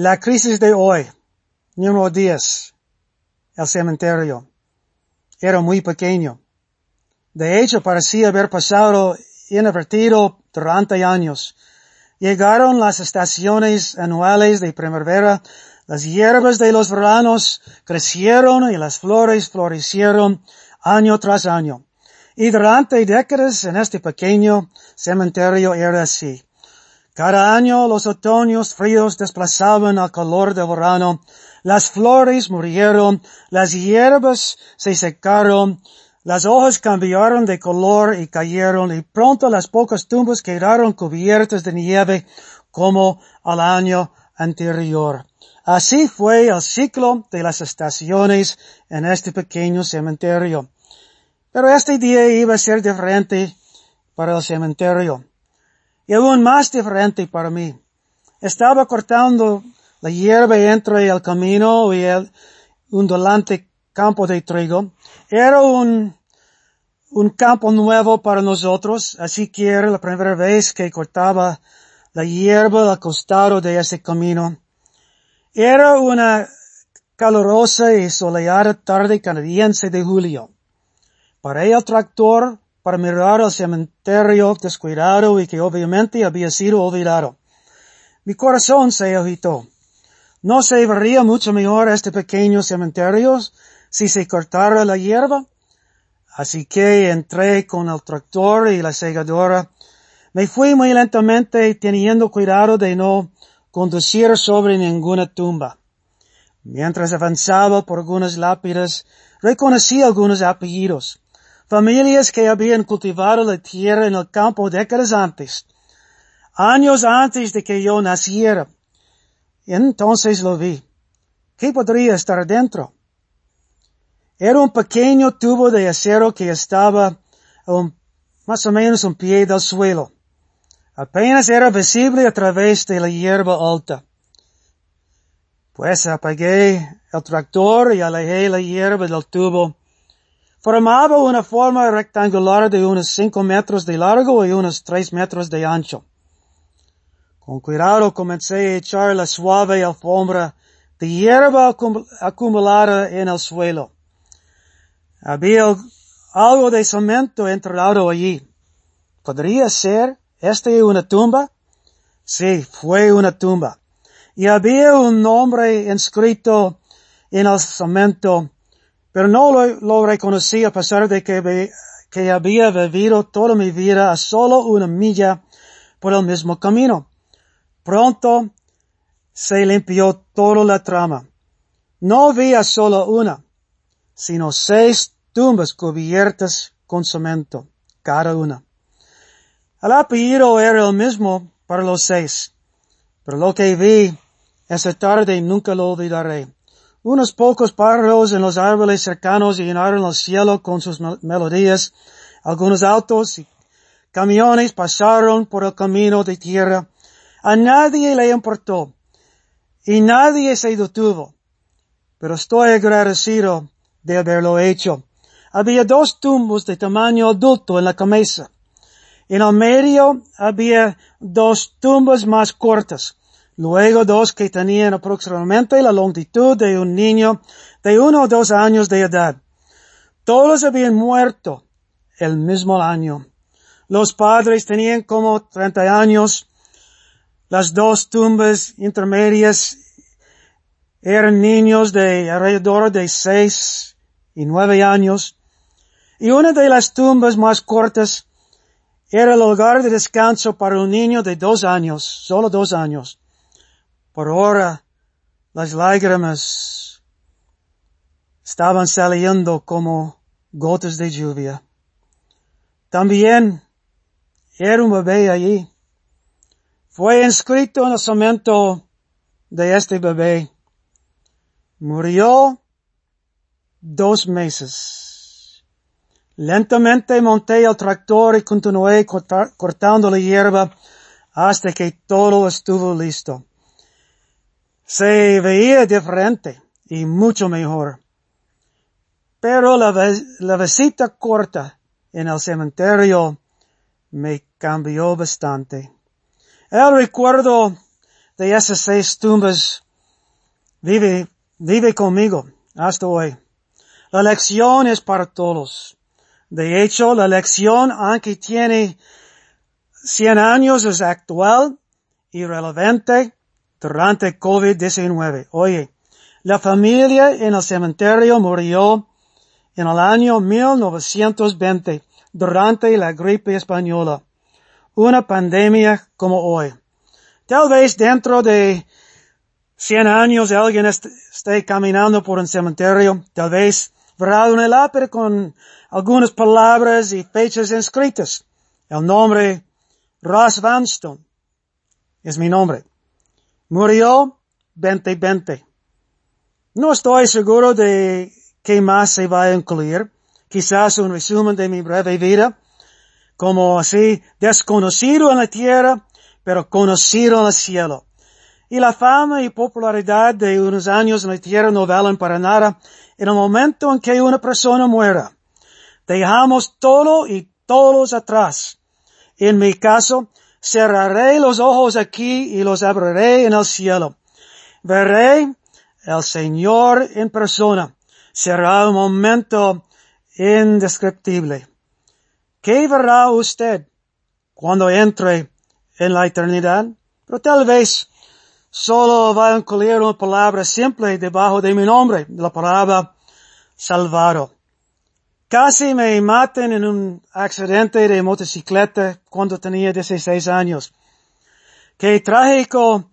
La crisis de hoy, número 10, el cementerio, era muy pequeño. De hecho, parecía haber pasado inadvertido durante años. Llegaron las estaciones anuales de primavera, las hierbas de los veranos crecieron y las flores florecieron año tras año. Y durante décadas en este pequeño cementerio era así. Cada año los otoños fríos desplazaban al calor del verano, las flores murieron, las hierbas se secaron, las hojas cambiaron de color y cayeron y pronto las pocas tumbas quedaron cubiertas de nieve como al año anterior. Así fue el ciclo de las estaciones en este pequeño cementerio. Pero este día iba a ser diferente para el cementerio. Y aún más diferente para mí. Estaba cortando la hierba entre el camino y el undulante campo de trigo. Era un, un campo nuevo para nosotros, así que era la primera vez que cortaba la hierba al costado de ese camino. Era una calurosa y soleada tarde canadiense de julio. Paré el tractor para mirar el cementerio descuidado y que obviamente había sido olvidado. Mi corazón se agitó. ¿No se vería mucho mejor este pequeño cementerio si se cortara la hierba? Así que entré con el tractor y la segadora. Me fui muy lentamente teniendo cuidado de no conducir sobre ninguna tumba. Mientras avanzaba por algunas lápidas, reconocí algunos apellidos familias que habían cultivado la tierra en el campo décadas antes, años antes de que yo naciera. Entonces lo vi. ¿Qué podría estar dentro? Era un pequeño tubo de acero que estaba a más o menos un pie del suelo. Apenas era visible a través de la hierba alta. Pues apagué el tractor y alejé la hierba del tubo formaba una forma rectangular de unos cinco metros de largo y unos tres metros de ancho. Con cuidado comencé a echar la suave alfombra de hierba acumulada en el suelo. Había algo de cemento enterrado allí. ¿Podría ser este una tumba? Sí, fue una tumba. Y había un nombre inscrito en el cemento pero no lo, reconocí a pesar de que, que había vivido toda mi vida a solo una milla por el mismo camino. Pronto se limpió toda la trama. No había solo una, sino seis tumbas cubiertas con cemento, cada una. El apellido era el mismo para los seis, pero lo que vi esa tarde nunca lo olvidaré. Unos pocos pájaros en los árboles cercanos llenaron el cielo con sus melodías. Algunos autos y camiones pasaron por el camino de tierra. A nadie le importó y nadie se detuvo. Pero estoy agradecido de haberlo hecho. Había dos tumbos de tamaño adulto en la cabeza. En el medio había dos tumbas más cortas. Luego dos que tenían aproximadamente la longitud de un niño de uno o dos años de edad. Todos habían muerto el mismo año. Los padres tenían como 30 años. Las dos tumbas intermedias eran niños de alrededor de seis y nueve años. Y una de las tumbas más cortas era el lugar de descanso para un niño de dos años, solo dos años. Por ahora las lágrimas estaban saliendo como gotas de lluvia. También era un bebé allí. Fue inscrito en el cemento de este bebé. Murió dos meses. Lentamente monté el tractor y continué cortando la hierba hasta que todo estuvo listo se veía diferente y mucho mejor. Pero la, la visita corta en el cementerio me cambió bastante. El recuerdo de esas seis tumbas Vive, vive conmigo hasta hoy. La lección es para todos. De hecho, la lección, aunque tiene 100 años, es actual y relevante durante COVID-19. Oye, la familia en el cementerio murió en el año 1920 durante la gripe española. Una pandemia como hoy. Tal vez dentro de 100 años alguien esté caminando por un cementerio, tal vez verá una lápida con algunas palabras y fechas inscritas. El nombre Ross Vanstone es mi nombre. Murió 2020. No estoy seguro de qué más se va a incluir. Quizás un resumen de mi breve vida, como así desconocido en la tierra, pero conocido en el cielo. Y la fama y popularidad de unos años en la tierra no valen para nada en el momento en que una persona muera. Dejamos todo y todos atrás. En mi caso, cerraré los ojos aquí y los abriré en el cielo. Veré el Señor en persona. Será un momento indescriptible. ¿Qué verá usted cuando entre en la eternidad? Pero tal vez solo va a incluir una palabra simple debajo de mi nombre, la palabra salvado. Casi me maten en un accidente de motocicleta cuando tenía 16 años. Qué trágico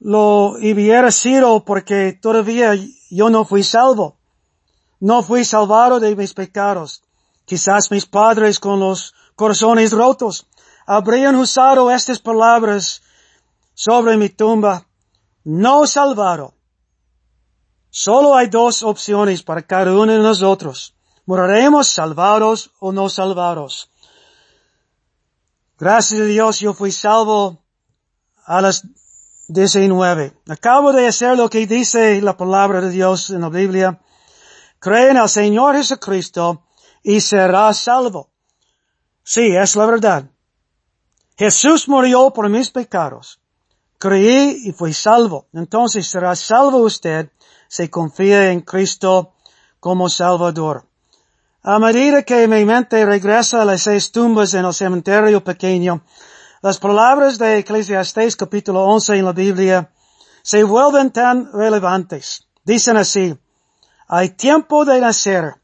lo hubiera sido porque todavía yo no fui salvo. No fui salvado de mis pecados. Quizás mis padres con los corazones rotos habrían usado estas palabras sobre mi tumba. No salvado. Solo hay dos opciones para cada uno de nosotros. Moraremos salvados o no salvados. Gracias a Dios yo fui salvo a las 19. Acabo de hacer lo que dice la palabra de Dios en la Biblia. Cree en el Señor Jesucristo y será salvo. Sí, es la verdad. Jesús murió por mis pecados. Creí y fui salvo. Entonces será salvo usted se confía en Cristo como Salvador. A medida que mi mente regresa a las seis tumbas en el cementerio pequeño, las palabras de Eclesiastes capítulo 11 en la Biblia se vuelven tan relevantes. Dicen así, hay tiempo de nacer,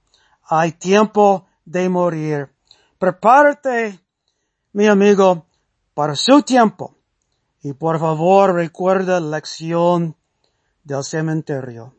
hay tiempo de morir. Prepárate, mi amigo, para su tiempo. Y por favor recuerda la lección del cementerio.